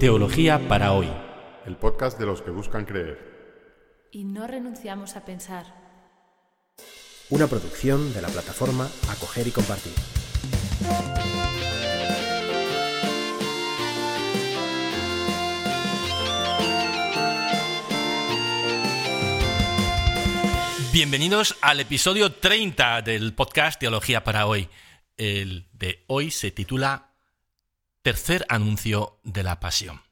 Teología para hoy. El podcast de los que buscan creer. Y no renunciamos a pensar. Una producción de la plataforma Acoger y Compartir. Bienvenidos al episodio 30 del podcast Teología para hoy. El de hoy se titula Tercer anuncio de la pasión.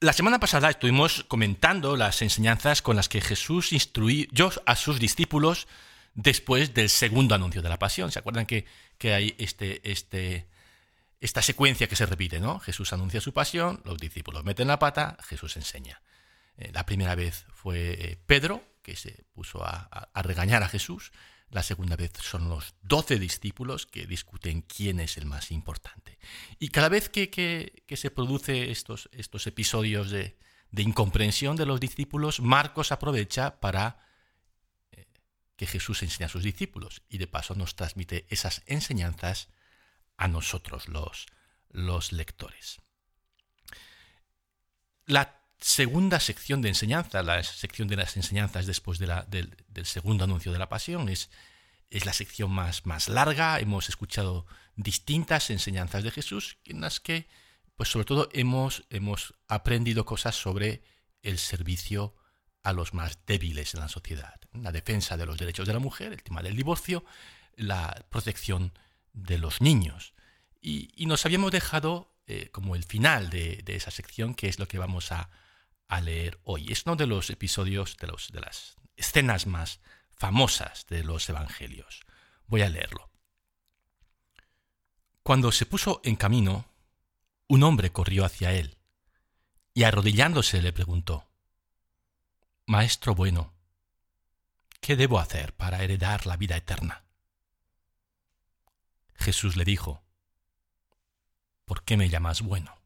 La semana pasada estuvimos comentando las enseñanzas con las que Jesús instruyó a sus discípulos después del segundo anuncio de la pasión. ¿Se acuerdan que, que hay este, este, esta secuencia que se repite? ¿no? Jesús anuncia su pasión, los discípulos meten la pata, Jesús enseña. Eh, la primera vez fue eh, Pedro, que se puso a, regañar a Jesús. La segunda vez son los doce discípulos que discuten quién es el más importante. Y cada vez que, se produce estos, estos episodios de, incomprensión de los discípulos, Marcos aprovecha para eh, que Jesús enseñe a sus discípulos y de paso nos transmite esas enseñanzas a nosotros los, los lectores. La segunda sección de enseñanza, la sección de las enseñanzas después de la, del, segundo anuncio de la pasión, es, es la sección más, más, larga. Hemos escuchado distintas enseñanzas de Jesús en las que, pues sobre todo, hemos, hemos aprendido cosas sobre el servicio a los más débiles en la sociedad, la defensa de los derechos de la mujer, el tema del divorcio, la protección de los niños. Y, nos habíamos dejado eh, como el final de, de esa sección, que es lo que vamos a, a leer hoy. Es uno de los episodios, de, los, de las escenas más famosas de los Evangelios. Voy a leerlo. Cuando se puso en camino, un hombre corrió hacia él y arrodillándose le preguntó, Maestro bueno, ¿qué debo hacer para heredar la vida eterna? Jesús le dijo, ¿por qué me llamas bueno?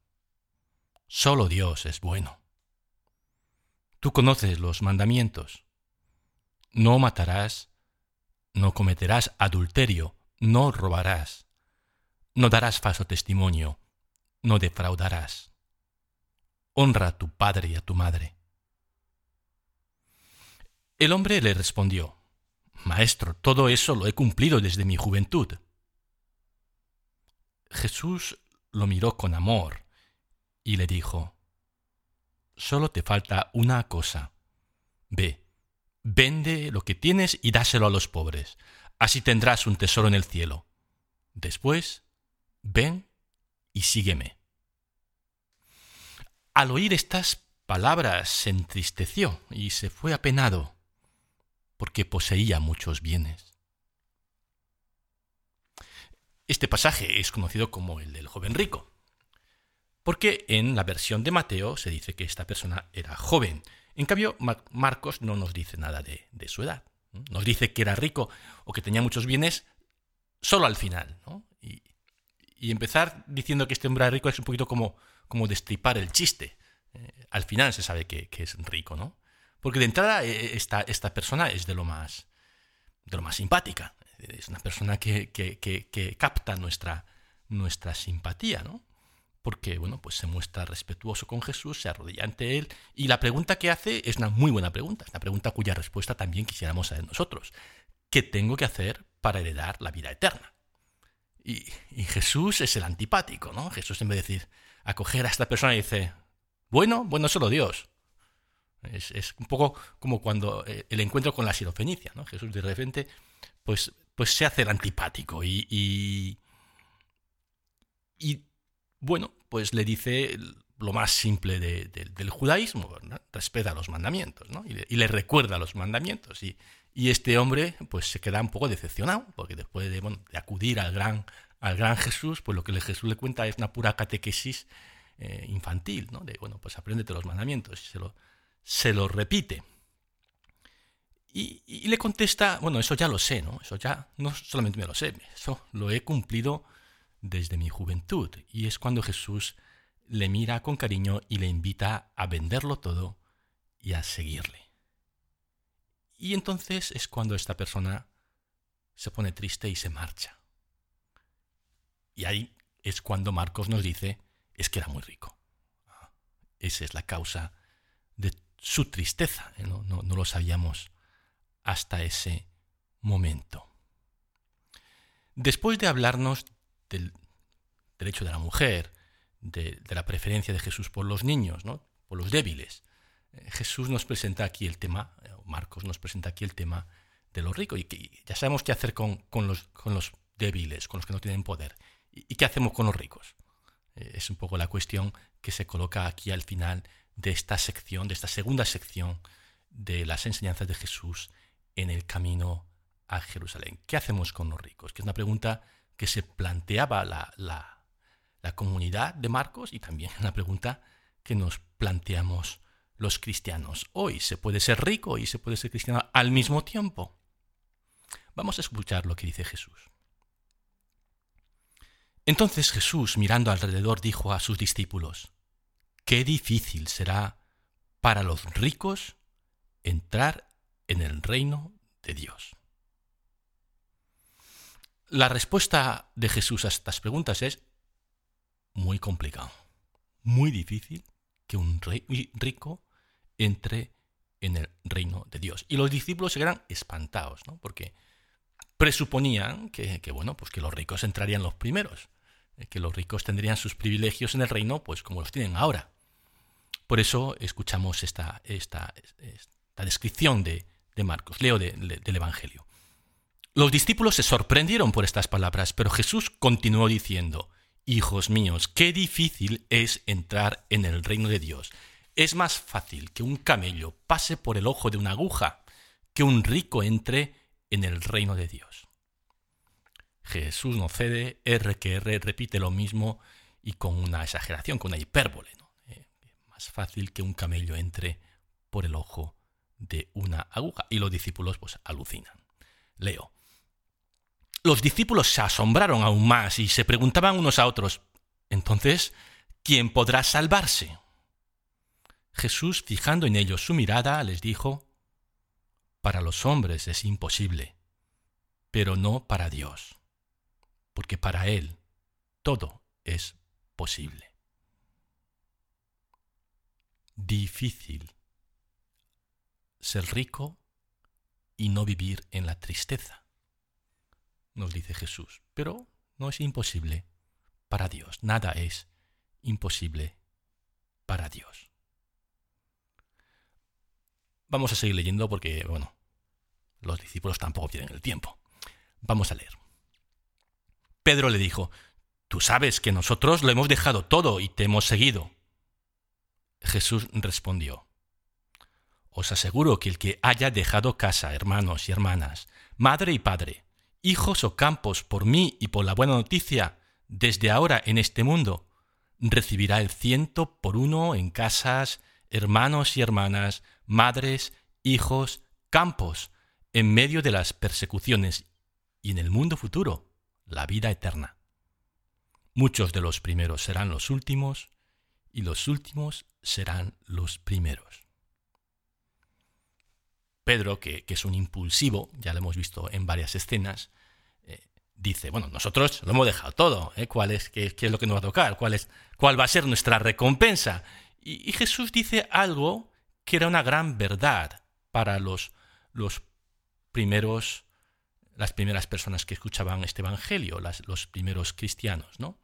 Solo Dios es bueno. Tú conoces los mandamientos. No matarás, no cometerás adulterio, no robarás, no darás falso testimonio, no defraudarás. Honra a tu padre y a tu madre. El hombre le respondió, Maestro, todo eso lo he cumplido desde mi juventud. Jesús lo miró con amor y le dijo, solo te falta una cosa. Ve, vende lo que tienes y dáselo a los pobres. Así tendrás un tesoro en el cielo. Después, ven y sígueme. Al oír estas palabras se entristeció y se fue apenado, porque poseía muchos bienes. Este pasaje es conocido como el del joven rico. Porque en la versión de Mateo se dice que esta persona era joven. En cambio, Marcos no nos dice nada de, su edad. Nos dice que era rico o que tenía muchos bienes solo al final. Y, empezar diciendo que este hombre era rico es un poquito como, como destripar el chiste. Eh, al final se sabe que, es rico, ¿no? Porque de entrada eh, esta, esta persona es de lo más, de lo más simpática. Es una persona que, que capta nuestra, nuestra simpatía, ¿no? Porque bueno, pues se muestra respetuoso con Jesús, se arrodilla ante él y la pregunta que hace es una muy buena pregunta, una pregunta cuya respuesta también quisiéramos saber nosotros. ¿Qué tengo que hacer para heredar la vida eterna? Y, Jesús es el antipático, ¿no? Jesús en vez de decir, acoger a esta persona y dice, bueno, bueno, solo Dios. Es, un poco como cuando eh, el encuentro con la sirofenicia, ¿no? Jesús de repente, pues, pues se hace el antipático y, y bueno, pues le dice lo más simple del judaísmo, respeta los mandamientos, ¿no? Y le, recuerda los mandamientos. Y, este hombre pues se queda un poco decepcionado, porque después de, acudir al gran, Jesús, pues lo que Jesús le cuenta es una pura catequesis eh, infantil, ¿no? Bueno, pues apréndete los mandamientos. Y se lo, se lo repite. Y, y, le contesta, bueno, eso ya lo sé, ¿no? Eso ya no solamente me lo sé, eso lo he cumplido desde mi juventud. Y es cuando Jesús le mira con cariño y le invita a venderlo todo y a seguirle. Y entonces es cuando esta persona se pone triste y se marcha. Y ahí es cuando Marcos nos dice, es que era muy rico. esa es la causa de su tristeza. ¿eh? No, no, lo sabíamos hasta ese momento. Después de hablarnos del derecho de la mujer, de, la preferencia de Jesús por los niños, ¿no? por los débiles, eh, Jesús nos presenta aquí el tema, eh, Marcos nos presenta aquí el tema de los ricos, y que ya sabemos qué hacer con, los, con los débiles, con los que no tienen poder. ¿Y qué hacemos con los ricos? Es un poco la cuestión que se coloca aquí al final de esta sección, de esta segunda sección de las enseñanzas de Jesús en el camino a Jerusalén. ¿Qué hacemos con los ricos? Que es una pregunta que se planteaba la, la, comunidad de Marcos y también una pregunta que nos planteamos los cristianos. Hoy se puede ser rico y se puede ser cristiano al mismo tiempo. Vamos a escuchar lo que dice Jesús. Entonces Jesús, mirando alrededor, dijo a sus discípulos, Qué difícil será para los ricos entrar en el reino de Dios. La respuesta de Jesús a estas preguntas es muy complicado, muy difícil que un rico entre en el reino de Dios. Y los discípulos se quedan espantados, ¿no? Porque presuponían que, bueno, pues que los ricos entrarían los primeros, eh, que los ricos tendrían sus privilegios en el reino, pues como los tienen ahora. Por eso escuchamos esta, esta descripción de, Marcos. Leo del Evangelio. Los discípulos se sorprendieron por estas palabras, pero Jesús continuó diciendo, Hijos míos, qué difícil es entrar en el reino de Dios. Es más fácil que un camello pase por el ojo de una aguja que un rico entre en el reino de Dios. Jesús no cede, R que R repite lo mismo y con una exageración, con una hipérbole fácil que un camello entre por el ojo de una aguja. Y los discípulos pues alucinan. Leo. Los discípulos se asombraron aún más y se preguntaban unos a otros, entonces, ¿quién podrá salvarse? Jesús, fijando en ellos su mirada, les dijo, Para los hombres es imposible, pero no para Dios, porque para Él todo es posible difícil ser rico y no vivir en la tristeza, nos dice Jesús. Pero no es imposible para Dios. Nada es imposible para Dios. Vamos a seguir leyendo porque, bueno, los discípulos tampoco tienen el tiempo. Vamos a leer. Pedro le dijo, Tú sabes que nosotros lo hemos dejado todo y te hemos seguido. Jesús respondió, Os aseguro que el que haya dejado casa, hermanos y hermanas, madre y padre, hijos o campos por mí y por la buena noticia, desde ahora en este mundo, recibirá el ciento por uno en casas, hermanos y hermanas, madres, hijos, campos, en medio de las persecuciones y en el mundo futuro, la vida eterna. Muchos de los primeros serán los últimos y los últimos serán los primeros. Pedro, que, es un impulsivo, ya lo hemos visto en varias escenas, eh, dice, bueno, nosotros lo hemos dejado todo, ¿eh? ¿Cuál es, qué, es lo que nos va a tocar? ¿Cuál, es, ¿Cuál va a ser nuestra recompensa? Y, Jesús dice algo que era una gran verdad para los, los primeros, las primeras personas que escuchaban este Evangelio, los primeros cristianos, ¿no?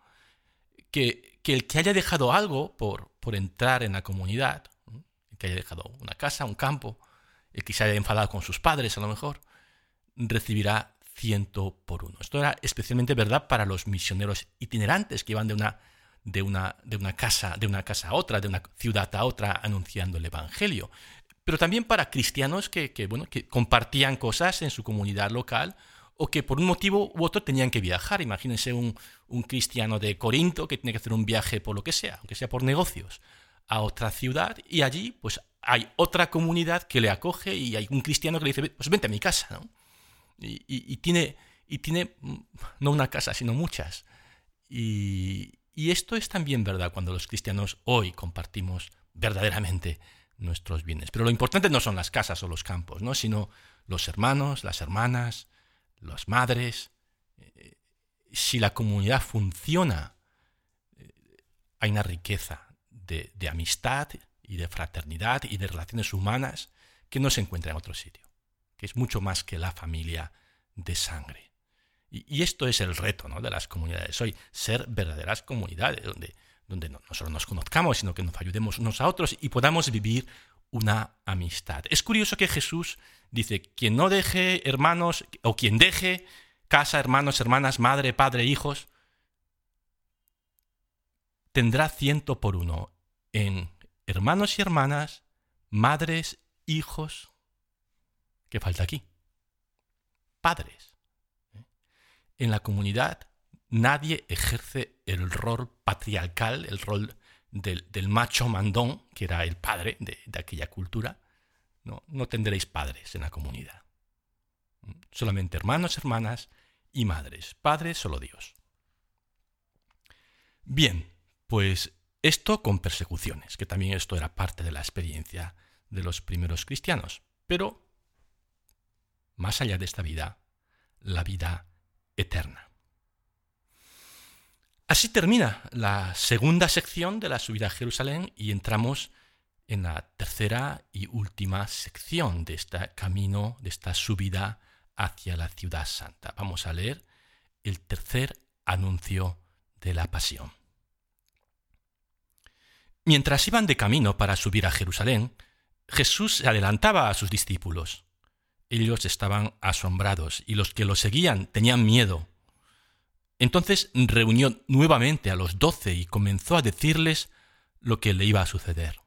Que, que el que haya dejado algo por, por entrar en la comunidad, el que haya dejado una casa, un campo, el que se haya enfadado con sus padres a lo mejor, recibirá ciento por uno. Esto era especialmente verdad para los misioneros itinerantes que iban de una, de una, de una, casa, de una casa a otra, de una ciudad a otra, anunciando el Evangelio. Pero también para cristianos que, que, bueno, que compartían cosas en su comunidad local o que por un motivo u otro tenían que viajar. Imagínense un, cristiano de Corinto que tiene que hacer un viaje por lo que sea, aunque sea por negocios, a otra ciudad y allí pues hay otra comunidad que le acoge y hay un cristiano que le dice, pues vente a mi casa, ¿no? Y, tiene, y tiene mm, no una casa, sino muchas. Y, y esto es también verdad cuando los cristianos hoy compartimos verdaderamente nuestros bienes. Pero lo importante no son las casas o los campos, ¿no? sino los hermanos, las hermanas, las madres, eh, si la comunidad funciona, eh, hay una riqueza de, amistad y de fraternidad y de relaciones humanas que no se encuentra en otro sitio, que es mucho más que la familia de sangre. Y, esto es el reto ¿no? de las comunidades hoy, ser verdaderas comunidades, donde, donde no, solo nos conozcamos, sino que nos ayudemos unos a otros y podamos vivir una amistad. Es curioso que Jesús dice, quien no deje hermanos, o quien deje casa, hermanos, hermanas, madre, padre, hijos, tendrá ciento por uno en hermanos y hermanas, madres, hijos. ¿Qué falta aquí? Padres. En la comunidad nadie ejerce el rol patriarcal, el rol del, macho mandón, que era el padre de, aquella cultura. No, no tendréis padres en la comunidad. Solamente hermanos, hermanas y madres. Padres solo Dios. Bien, pues esto con persecuciones, que también esto era parte de la experiencia de los primeros cristianos. Pero, más allá de esta vida, la vida eterna. Así termina la segunda sección de la subida a Jerusalén y entramos en la tercera y última sección de este camino, de esta subida hacia la ciudad santa. Vamos a leer el tercer anuncio de la pasión. Mientras iban de camino para subir a Jerusalén, Jesús se adelantaba a sus discípulos. Ellos estaban asombrados y los que lo seguían tenían miedo. Entonces reunió nuevamente a los doce y comenzó a decirles lo que le iba a suceder.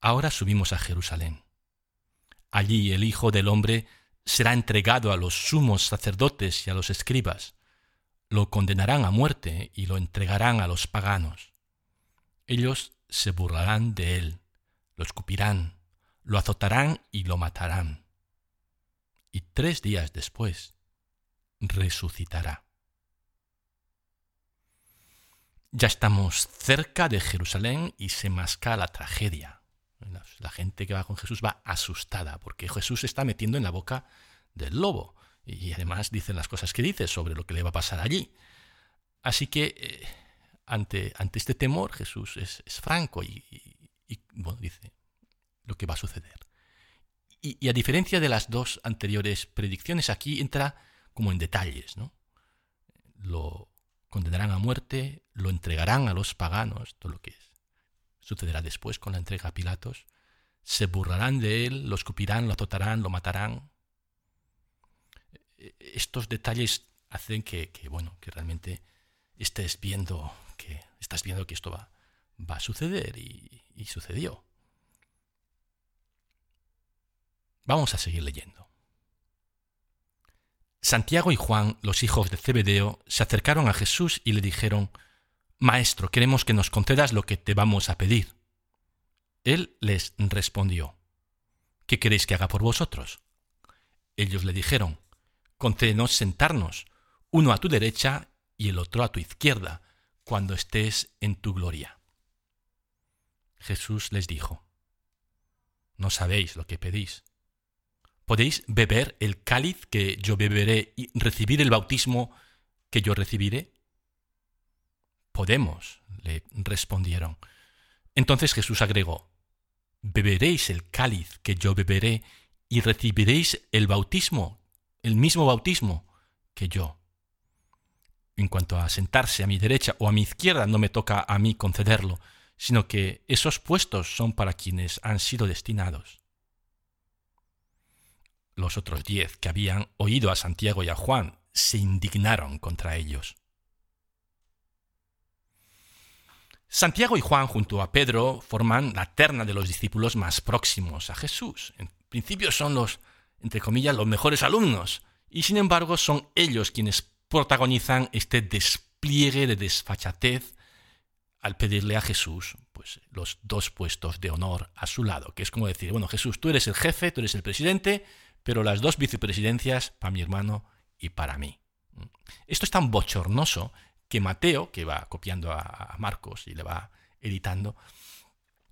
Ahora subimos a Jerusalén. Allí el Hijo del Hombre será entregado a los sumos sacerdotes y a los escribas. Lo condenarán a muerte y lo entregarán a los paganos. Ellos se burlarán de él lo escupirán, lo azotarán y lo matarán. Y tres días después resucitará. Ya estamos cerca de Jerusalén y se masca la tragedia. La gente que va con Jesús va asustada porque Jesús se está metiendo en la boca del lobo y además dice las cosas que dice sobre lo que le va a pasar allí. Así que eh, ante, ante, este temor Jesús es, franco y, bueno, dice lo que va a suceder. Y, a diferencia de las dos anteriores predicciones, aquí entra como en detalles, ¿no? Lo condenarán a muerte, lo entregarán a los paganos, todo lo que sucederá después con la entrega a Pilatos, se burlarán de él, lo escupirán, lo azotarán, lo matarán. Estos detalles hacen que, bueno, que realmente estés viendo que estás viendo que esto va, va a suceder y sucedió. Vamos a seguir leyendo. Santiago y Juan, los hijos de Zebedeo, se acercaron a Jesús y le dijeron, Maestro, queremos que nos concedas lo que te vamos a pedir. Él les respondió, ¿Qué queréis que haga por vosotros? Ellos le dijeron, Concédenos sentarnos, uno a tu derecha y el otro a tu izquierda, cuando estés en tu gloria. Jesús les dijo, No sabéis lo que pedís. ¿Podéis beber el cáliz que yo beberé y recibir el bautismo que yo recibiré? Podemos, le respondieron. Entonces Jesús agregó, beberéis el cáliz que yo beberé y recibiréis el bautismo, el mismo bautismo que yo. En cuanto a sentarse a mi derecha o a mi izquierda, no me toca a mí concederlo, sino que esos puestos son para quienes han sido destinados los otros diez que habían oído a Santiago y a Juan se indignaron contra ellos. Santiago y Juan junto a Pedro forman la terna de los discípulos más próximos a Jesús. En principio son los, entre comillas, los mejores alumnos, y sin embargo son ellos quienes protagonizan este despliegue de desfachatez al pedirle a Jesús pues, los dos puestos de honor a su lado, que es como decir, bueno, Jesús, tú eres el jefe, tú eres el presidente, pero las dos vicepresidencias para mi hermano y para mí. Esto es tan bochornoso que Mateo, que va copiando a Marcos y le va editando,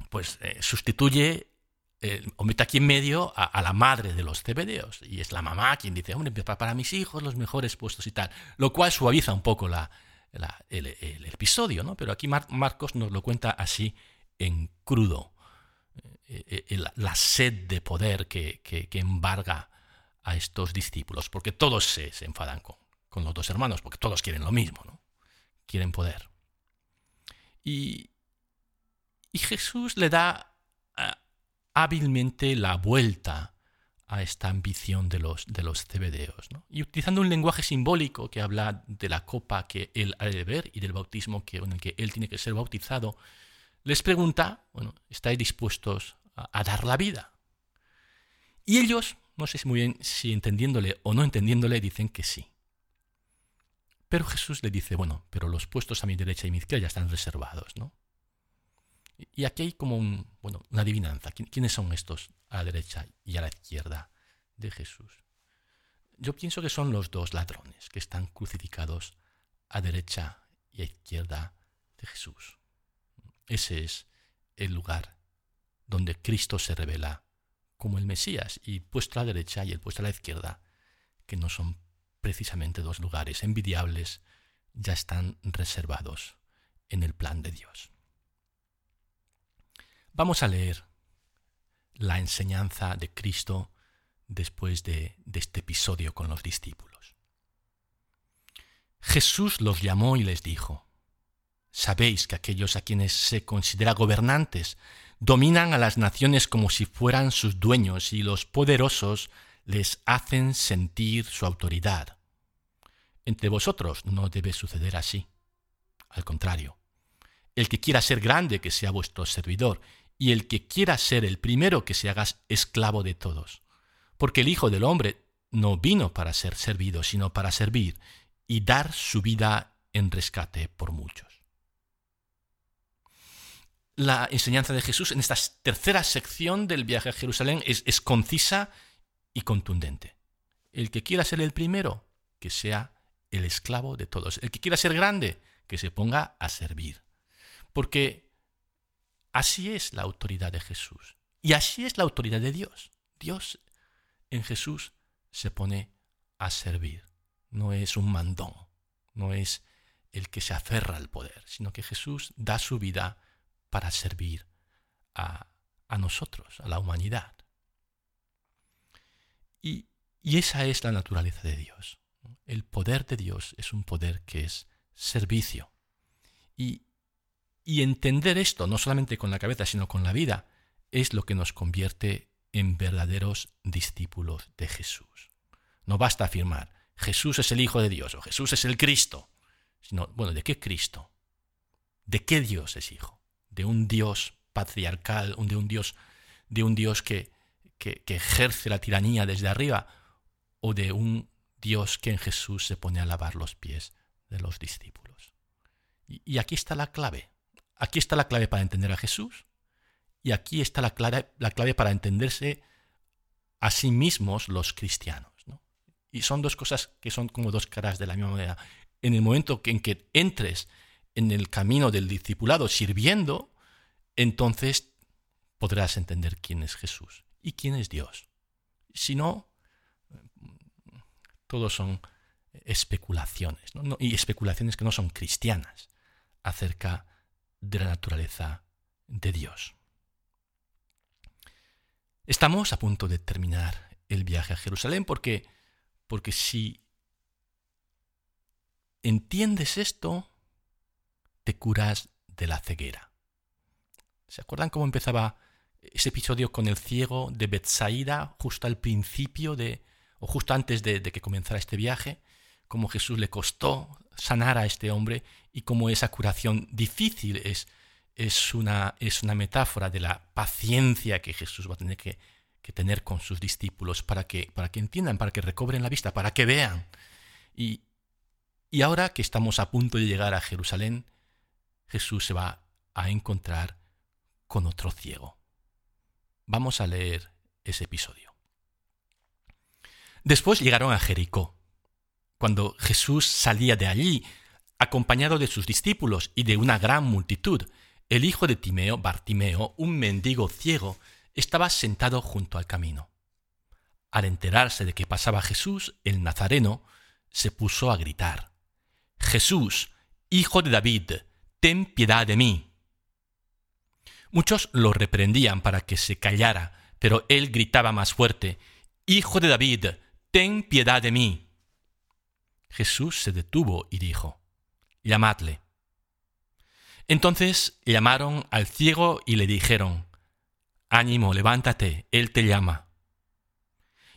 pues eh, sustituye eh, o mete aquí en medio a, la madre de los cebedeos. Y es la mamá quien dice, hombre, para mis hijos los mejores puestos y tal. Lo cual suaviza un poco la, el, episodio, ¿no? Pero aquí Marcos nos lo cuenta así en crudo. Eh, eh, la sed de poder que, embarga a estos discípulos, porque todos se, enfadan con, con, los dos hermanos, porque todos quieren lo mismo, ¿no? Quieren poder. Y, y Jesús le da hábilmente la vuelta a esta ambición de los, de los cebedeos. Y utilizando un lenguaje simbólico que habla de la copa que él ha de beber y del bautismo que, en el que él tiene que ser bautizado, les pregunta, bueno, ¿estáis dispuestos a, dar la vida? Y ellos, no sé muy bien si entendiéndole o no entendiéndole, dicen que sí. Pero Jesús le dice, bueno, pero los puestos a mi derecha y mi izquierda ya están reservados, ¿no? Y aquí hay como un, bueno, una adivinanza. ¿Quiénes son estos a la derecha y a la izquierda de Jesús? Yo pienso que son los dos ladrones que están crucificados a derecha y a izquierda de Jesús. Ese es el lugar donde Cristo se revela como el Mesías y puesto a la derecha y el puesto a la izquierda, que no son precisamente dos lugares envidiables, ya están reservados en el plan de Dios. Vamos a leer la enseñanza de Cristo después de, este episodio con los discípulos. Jesús los llamó y les dijo, Sabéis que aquellos a quienes se considera gobernantes dominan a las naciones como si fueran sus dueños y los poderosos les hacen sentir su autoridad. Entre vosotros no debe suceder así. Al contrario, el que quiera ser grande, que sea vuestro servidor, y el que quiera ser el primero que se haga esclavo de todos. Porque el Hijo del Hombre no vino para ser servido, sino para servir y dar su vida en rescate por muchos. La enseñanza de Jesús en esta tercera sección del viaje a Jerusalén es, concisa y contundente. El que quiera ser el primero, que sea el esclavo de todos. El que quiera ser grande, que se ponga a servir. Porque Así es la autoridad de Jesús. Y así es la autoridad de Dios. Dios en Jesús se pone a servir. No es un mandón, no es el que se aferra al poder, sino que Jesús da su vida para servir a, nosotros, a la humanidad. Y, y esa es la naturaleza de Dios. El poder de Dios es un poder que es servicio. Y, y entender esto, no solamente con la cabeza, sino con la vida, es lo que nos convierte en verdaderos discípulos de Jesús. No basta afirmar, Jesús es el Hijo de Dios o Jesús es el Cristo, sino, bueno, ¿de qué Cristo? ¿De qué Dios es Hijo? ¿De un Dios patriarcal, de un Dios, de un Dios que, que, ejerce la tiranía desde arriba? ¿O de un Dios que en Jesús se pone a lavar los pies de los discípulos? y aquí está la clave. Aquí está la clave para entender a Jesús y aquí está la clave, la clave para entenderse a sí mismos los cristianos. Y son dos cosas que son como dos caras de la misma moneda. En el momento en que entres en el camino del discipulado sirviendo, entonces podrás entender quién es Jesús y quién es Dios. Si no, todos son especulaciones, y especulaciones que no son cristianas acerca de la naturaleza de Dios. Estamos a punto de terminar el viaje a Jerusalén porque, porque si entiendes esto, te curas de la ceguera. ¿Se acuerdan cómo empezaba ese episodio con el ciego de Bethsaida justo al principio de, o justo antes de, de que comenzara este viaje? Cómo Jesús le costó sanar a este hombre y cómo esa curación difícil es, es, una, es una metáfora de la paciencia que Jesús va a tener que, tener con sus discípulos para que, para que entiendan, para que recobren la vista, para que vean. Y, y ahora que estamos a punto de llegar a Jerusalén, Jesús se va a encontrar con otro ciego. Vamos a leer ese episodio. Después llegaron a Jericó. Cuando Jesús salía de allí, acompañado de sus discípulos y de una gran multitud, el hijo de Timeo, Bartimeo, un mendigo ciego, estaba sentado junto al camino. Al enterarse de que pasaba Jesús, el Nazareno, se puso a gritar, Jesús, Hijo de David, ten piedad de mí. Muchos lo reprendían para que se callara, pero él gritaba más fuerte, Hijo de David, ten piedad de mí. Jesús se detuvo y dijo, Llamadle. Entonces llamaron al ciego y le dijeron, Ánimo, levántate, él te llama.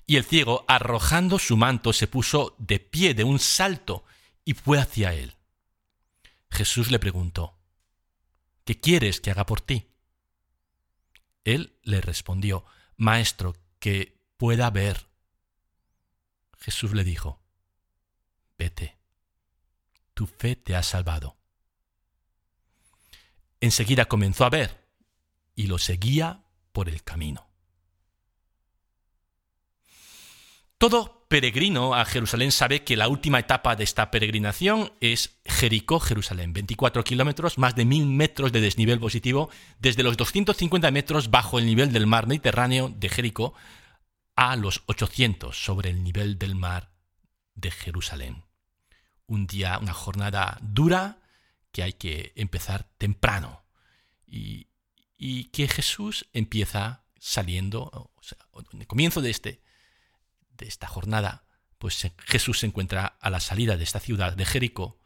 Y el ciego, arrojando su manto, se puso de pie de un salto y fue hacia él. Jesús le preguntó, ¿Qué quieres que haga por ti? Él le respondió, Maestro, que pueda ver. Jesús le dijo, Vete, tu fe te ha salvado. Enseguida comenzó a ver y lo seguía por el camino. Todo peregrino a Jerusalén sabe que la última etapa de esta peregrinación es Jericó-Jerusalén, 24 kilómetros, más de 1000 metros de desnivel positivo, desde los 250 metros bajo el nivel del mar Mediterráneo de Jericó a los 800 sobre el nivel del mar de Jerusalén. Un día, una jornada dura que hay que empezar temprano y, que Jesús empieza saliendo, o sea, en el comienzo de este de esta jornada, pues Jesús se encuentra a la salida de esta ciudad de Jericó,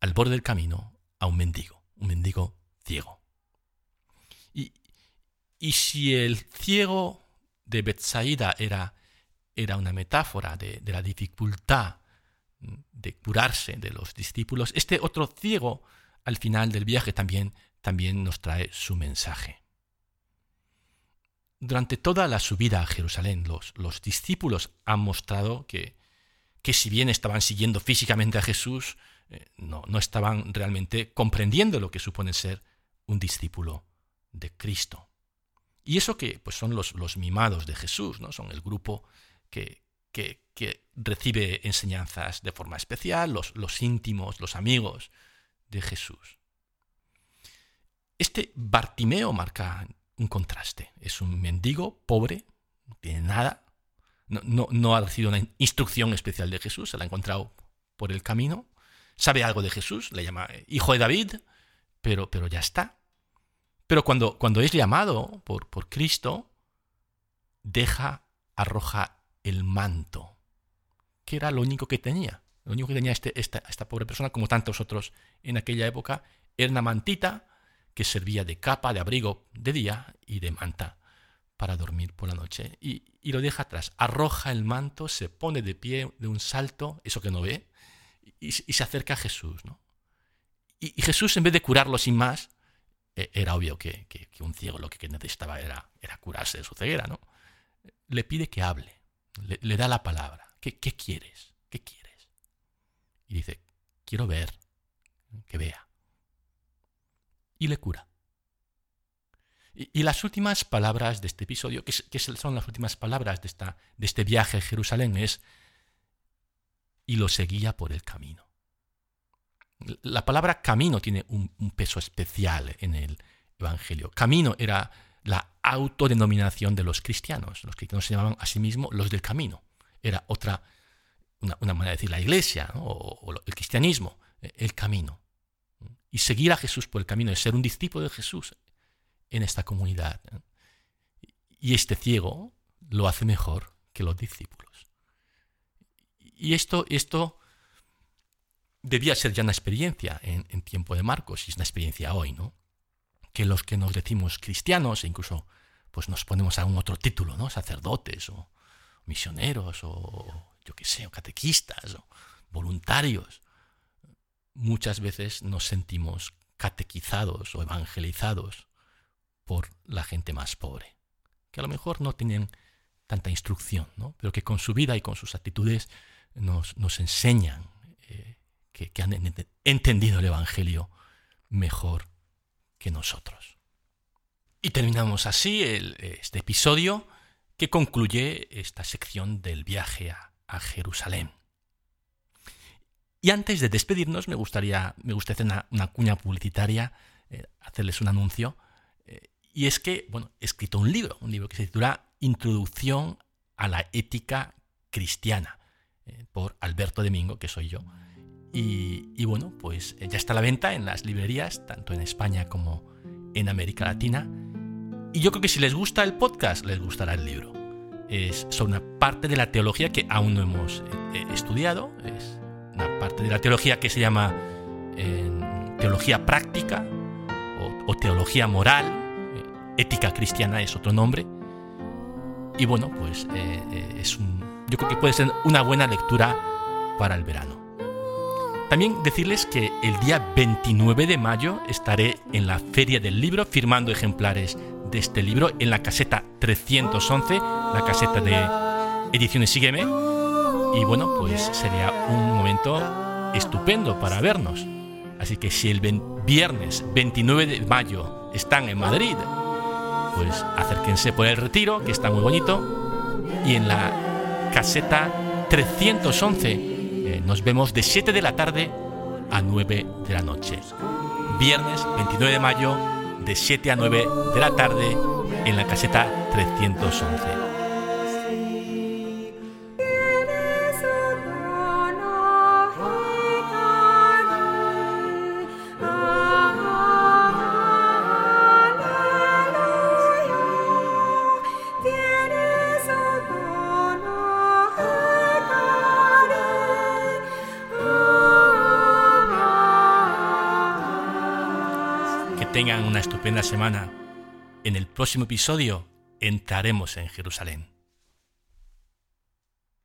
al borde del camino, a un mendigo, un mendigo ciego. Y, y si el ciego de Bethsaida era, era una metáfora de, de la dificultad de curarse de los discípulos, este otro ciego al final del viaje también, también nos trae su mensaje. Durante toda la subida a Jerusalén, los, los discípulos han mostrado que, que, si bien estaban siguiendo físicamente a Jesús, eh, no, no, estaban realmente comprendiendo lo que supone ser un discípulo de Cristo. Y eso que pues son los, los mimados de Jesús, ¿no? son el grupo que, que, recibe enseñanzas de forma especial, los, los íntimos, los amigos de Jesús. Este Bartimeo marca un contraste. Es un mendigo pobre, no tiene nada, no, no, ha recibido una instrucción especial de Jesús, se la ha encontrado por el camino, sabe algo de Jesús, le llama hijo de David, pero, pero ya está. Pero cuando, cuando es llamado por, por Cristo, deja, arroja el manto, que era lo único que tenía. Lo único que tenía este, esta, esta pobre persona, como tantos otros en aquella época, era una mantita que servía de capa, de abrigo de día y de manta para dormir por la noche. Y, lo deja atrás, arroja el manto, se pone de pie de un salto, eso que no ve, y, se acerca a Jesús. ¿no? Y, Jesús, en vez de curarlo sin más, e, era obvio que, un ciego lo que necesitaba era, era curarse de su ceguera, ¿no? Le pide que hable, le, da la palabra. ¿Qué, ¿Qué quieres? ¿Qué quieres? Y dice, quiero ver, que vea y le cura. Y, las últimas palabras de este episodio, que, son las últimas palabras de, esta, de este viaje a Jerusalén, es, y lo seguía por el camino. La palabra camino tiene un, peso especial en el Evangelio. Camino era la autodenominación de los cristianos. Los cristianos se llamaban a sí mismos los del camino. Era otra, una, manera de decir la iglesia o, el cristianismo, el camino y seguir a Jesús por el camino de ser un discípulo de Jesús en esta comunidad. Y este ciego lo hace mejor que los discípulos. Y esto, esto debía ser ya una experiencia en, tiempo de Marcos y es una experiencia hoy, ¿no? Que los que nos decimos cristianos e incluso pues nos ponemos a un otro título, ¿no? Sacerdotes o misioneros o yo qué sé, catequistas o voluntarios, muchas veces nos sentimos catequizados o evangelizados por la gente más pobre, que a lo mejor no tienen tanta instrucción, ¿no? pero que con su vida y con sus actitudes nos, nos enseñan eh, que, han entendido el Evangelio mejor nosotros. Y terminamos así este episodio que concluye esta sección del viaje a, Jerusalén. Y antes de despedirnos, me gustaría, me gustaría hacer una, cuña publicitaria, eh, hacerles un anuncio. Eh, y es que, bueno, he escrito un libro, un libro que se titula Introducción a la ética cristiana, eh, por Alberto Domingo, que soy yo. Y, bueno, pues ya está a la venta en las librerías, tanto en España como en América Latina. Y yo creo que si les gusta el podcast, les gustará el libro. Es una parte de la teología que aún no hemos eh, estudiado. Es una parte de la teología que se llama teología práctica o, teología moral. Eh, ética cristiana es otro nombre. Y bueno, pues eh, es un, yo creo que puede ser una buena lectura para el verano. También decirles que el día 29 de mayo estaré en la Feria del Libro firmando ejemplares de este libro en la caseta 311, la caseta de Ediciones Sígueme. Y bueno, pues sería un momento estupendo para vernos. Así que si el viernes 29 de mayo están en Madrid, pues acérquense por el retiro, que está muy bonito. Y en la caseta 311. Eh, nos vemos de 7 de la tarde a 9 de la noche. Viernes 29 de mayo de 7 a 9 de la tarde en la caseta 311. Estupenda semana. En el próximo episodio entraremos en Jerusalén.